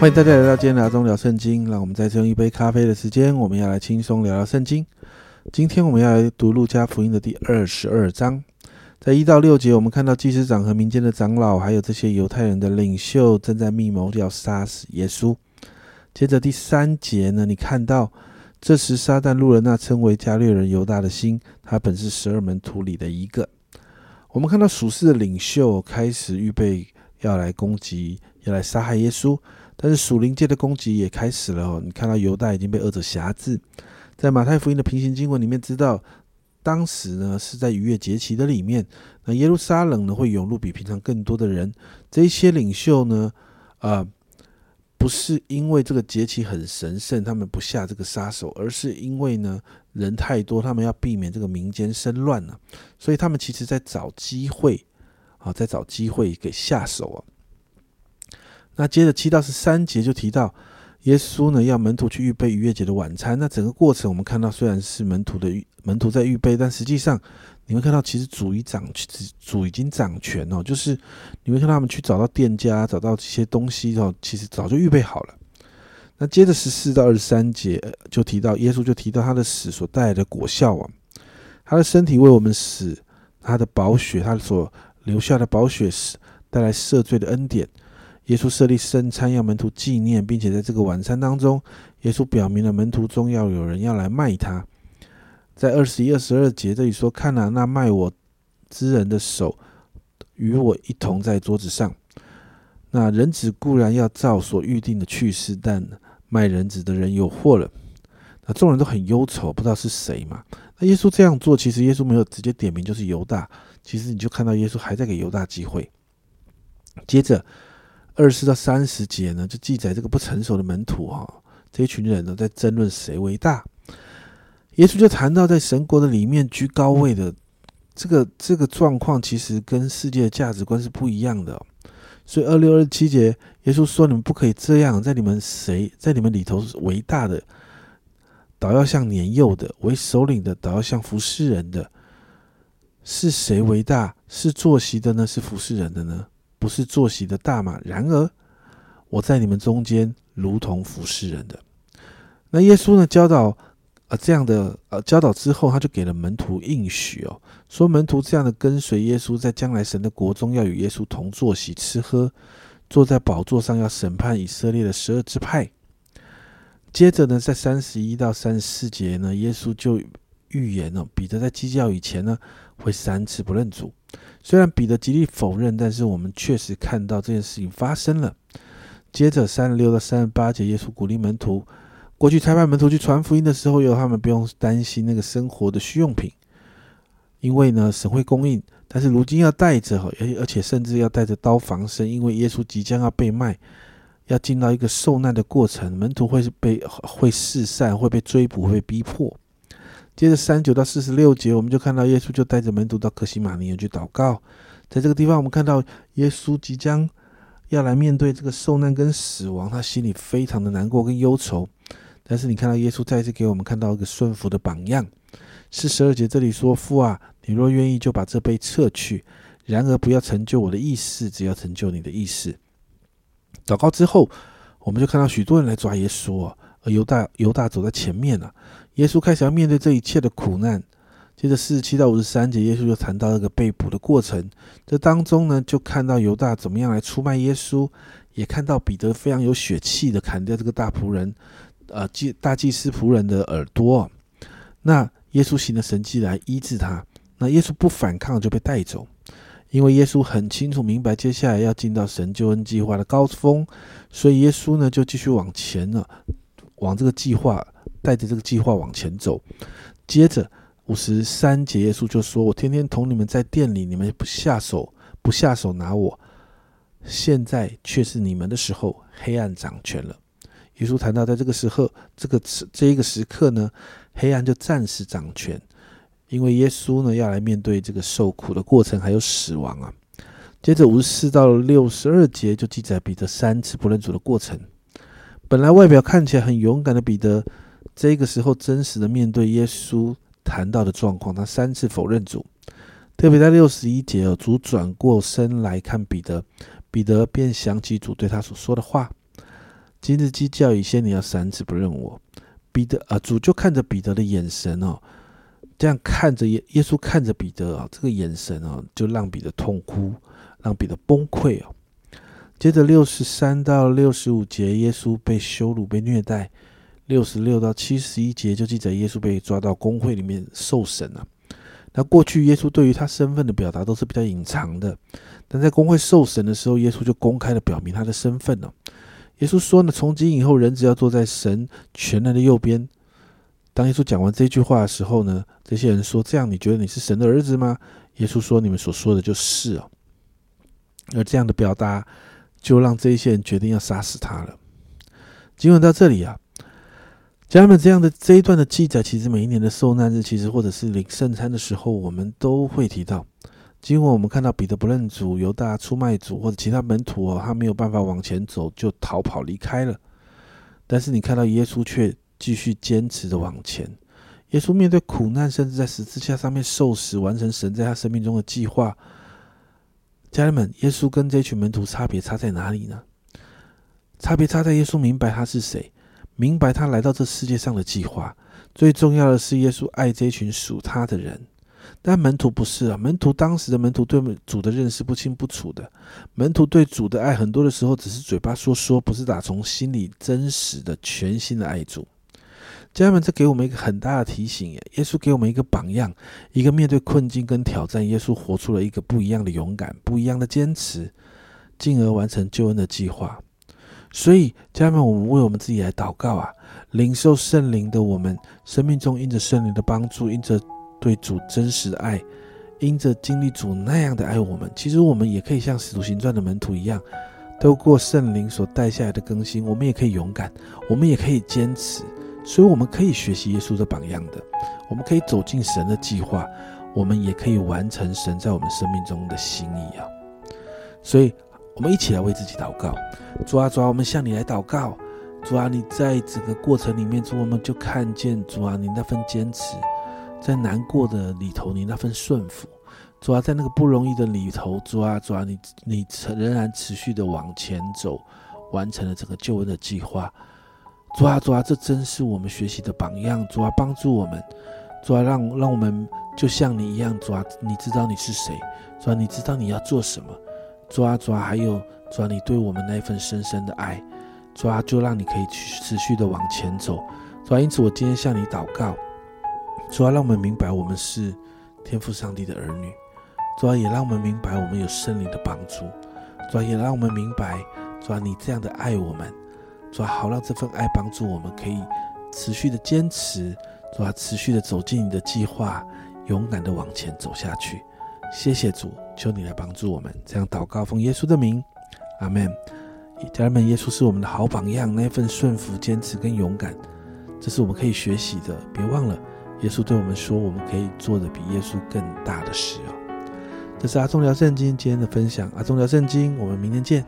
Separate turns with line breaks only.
欢迎大家来到今天聊中聊圣经。让我们再次用一杯咖啡的时间，我们要来轻松聊聊圣经。今天我们要来读路加福音的第二十二章，在一到六节，我们看到祭司长和民间的长老，还有这些犹太人的领袖，正在密谋要杀死耶稣。接着第三节呢，你看到这时撒旦入了那称为加略人犹大的心，他本是十二门徒里的一个。我们看到属世的领袖开始预备要来攻击，要来杀害耶稣。但是属灵界的攻击也开始了哦。你看到犹大已经被恶者辖制，在马太福音的平行经文里面，知道当时呢是在逾越节期的里面，那耶路撒冷呢会涌入比平常更多的人。这些领袖呢，啊，不是因为这个节期很神圣，他们不下这个杀手，而是因为呢人太多，他们要避免这个民间生乱呢，所以他们其实在找机会啊，在找机会给下手啊。那接着七到十三节就提到，耶稣呢要门徒去预备逾越节的晚餐。那整个过程我们看到，虽然是门徒的门徒在预备，但实际上你会看到，其实主已掌主已经掌权哦。就是你会看到他们去找到店家，找到这些东西哦，其实早就预备好了。那接着十四到二十三节就提到，耶稣就提到他的死所带来的果效啊，他的身体为我们死，他的宝血，他所留下的宝血是带来赦罪的恩典。耶稣设立圣餐，要门徒纪念，并且在这个晚餐当中，耶稣表明了门徒中要有人要来卖他。在二十一、二十二节这里说：“看了那卖我之人的手，与我一同在桌子上。那人子固然要照所预定的去世，但卖人子的人有祸了。”那众人都很忧愁，不知道是谁嘛。那耶稣这样做，其实耶稣没有直接点名，就是犹大。其实你就看到耶稣还在给犹大机会。接着。二十到三十节呢，就记载这个不成熟的门徒哈，这一群人呢在争论谁为大。耶稣就谈到在神国的里面居高位的这个这个状况，其实跟世界的价值观是不一样的。所以二六二七节，耶稣说：“你们不可以这样，在你们谁在你们里头为大的，倒要像年幼的；为首领的，倒要像服侍人的。是谁为大？是坐席的呢？是服侍人的呢？”不是坐席的大马，然而我在你们中间如同服侍人的。那耶稣呢教导啊这样的呃教导之后，他就给了门徒应许哦，说门徒这样的跟随耶稣，在将来神的国中要与耶稣同坐席吃喝，坐在宝座上要审判以色列的十二支派。接着呢，在三十一到三十四节呢，耶稣就预言哦彼得在基教以前呢会三次不认主。虽然彼得极力否认，但是我们确实看到这件事情发生了。接着三十六到三十八节，耶稣鼓励门徒，过去差派门徒去传福音的时候，有他们不用担心那个生活的需用品，因为呢神会供应。但是如今要带着，而而且甚至要带着刀防身，因为耶稣即将要被卖，要进到一个受难的过程，门徒会是被会四散，会被追捕，会被逼迫。接着三九到四十六节，我们就看到耶稣就带着门徒到克西马尼园去祷告。在这个地方，我们看到耶稣即将要来面对这个受难跟死亡，他心里非常的难过跟忧愁。但是你看到耶稣再次给我们看到一个顺服的榜样。四十二节这里说：“父啊，你若愿意，就把这杯撤去；然而不要成就我的意思，只要成就你的意思。”祷告之后，我们就看到许多人来抓耶稣，而犹大犹大走在前面了。耶稣开始要面对这一切的苦难。接着四十七到五十三节，耶稣就谈到那个被捕的过程。这当中呢，就看到犹大怎么样来出卖耶稣，也看到彼得非常有血气的砍掉这个大仆人，呃，祭大祭司仆人的耳朵。那耶稣行了神迹来医治他。那耶稣不反抗就被带走，因为耶稣很清楚明白接下来要进到神救恩计划的高峰，所以耶稣呢就继续往前了，往这个计划。带着这个计划往前走，接着五十三节，耶稣就说：“我天天同你们在店里，你们不下手，不下手拿我。现在却是你们的时候，黑暗掌权了。”耶稣谈到，在这个时候，这个这一个时刻呢，黑暗就暂时掌权，因为耶稣呢要来面对这个受苦的过程，还有死亡啊。接着五十四到六十二节就记载彼得三次不认主的过程。本来外表看起来很勇敢的彼得。这个时候，真实的面对耶稣谈到的状况，他三次否认主。特别在六十一节哦，主转过身来看彼得，彼得便想起主对他所说的话。今日鸡叫以前，你要三次不认我。彼得啊，主就看着彼得的眼神哦，这样看着耶耶稣看着彼得啊，这个眼神哦，就让彼得痛哭，让彼得崩溃哦。接着六十三到六十五节，耶稣被羞辱、被虐待；六十六到七十一节就记载耶稣被抓到公会里面受审了。那过去耶稣对于他身份的表达都是比较隐藏的，但在公会受审的时候，耶稣就公开的表明他的身份了。耶稣说呢：“从今以后，人只要坐在神全能的右边。”当耶稣讲完这句话的时候呢，这些人说：“这样你觉得你是神的儿子吗？”耶稣说：“你们所说的就是哦。”而这样的表达，就让这些人决定要杀死他了。经文到这里啊，家人们，这样的这一段的记载，其实每一年的受难日，其实或者是领圣餐的时候，我们都会提到。今晚我们看到彼得不认主，犹大出卖主，或者其他门徒哦，他没有办法往前走，就逃跑离开了。但是你看到耶稣却继续坚持着往前。耶稣面对苦难，甚至在十字架上面受死，完成神在他生命中的计划。家人们，耶稣跟这群门徒差别差在哪里呢？差别差在耶稣明白他是谁，明白他来到这世界上的计划。最重要的是，耶稣爱这群属他的人。但门徒不是啊，门徒当时的门徒对主的认识不清不楚的，门徒对主的爱很多的时候只是嘴巴说说，不是打从心里真实的全新的爱主。家人们，这给我们一个很大的提醒耶！耶稣给我们一个榜样，一个面对困境跟挑战，耶稣活出了一个不一样的勇敢，不一样的坚持，进而完成救恩的计划。所以，家人们，我们为我们自己来祷告啊，领受圣灵的我们，生命中因着圣灵的帮助，因着。对主真实的爱，因着经历主那样的爱我们，其实我们也可以像使徒行传的门徒一样，透过圣灵所带下来的更新，我们也可以勇敢，我们也可以坚持，所以我们可以学习耶稣的榜样的，我们可以走进神的计划，我们也可以完成神在我们生命中的心意啊！所以，我们一起来为自己祷告，主啊，主啊，我们向你来祷告，主啊，你在整个过程里面，主我们就看见主啊，你那份坚持。在难过的里头，你那份顺服；主啊，在那个不容易的里头，主啊，主啊，你你仍然持续的往前走，完成了整个救恩的计划。主啊，主啊，这真是我们学习的榜样。主啊，帮助我们，主啊，让让我们就像你一样。主啊，你知道你是谁？主啊，你知道你要做什么？主啊，主啊，还有主啊，你对我们那份深深的爱。主啊，就让你可以去持续的往前走。主啊，因此我今天向你祷告。主要让我们明白我们是天赋上帝的儿女，主要也让我们明白我们有圣灵的帮助，主要也让我们明白，主要你这样的爱我们，主要好让这份爱帮助我们可以持续的坚持，主要持续的走进你的计划，勇敢的往前走下去。谢谢主，求你来帮助我们，这样祷告奉耶稣的名，阿门。家人们，耶稣是我们的好榜样，那份顺服、坚持跟勇敢，这是我们可以学习的。别忘了。耶稣对我们说：“我们可以做的比耶稣更大的事哦。”这是阿忠聊圣经今天的分享。阿忠聊圣经，我们明天见。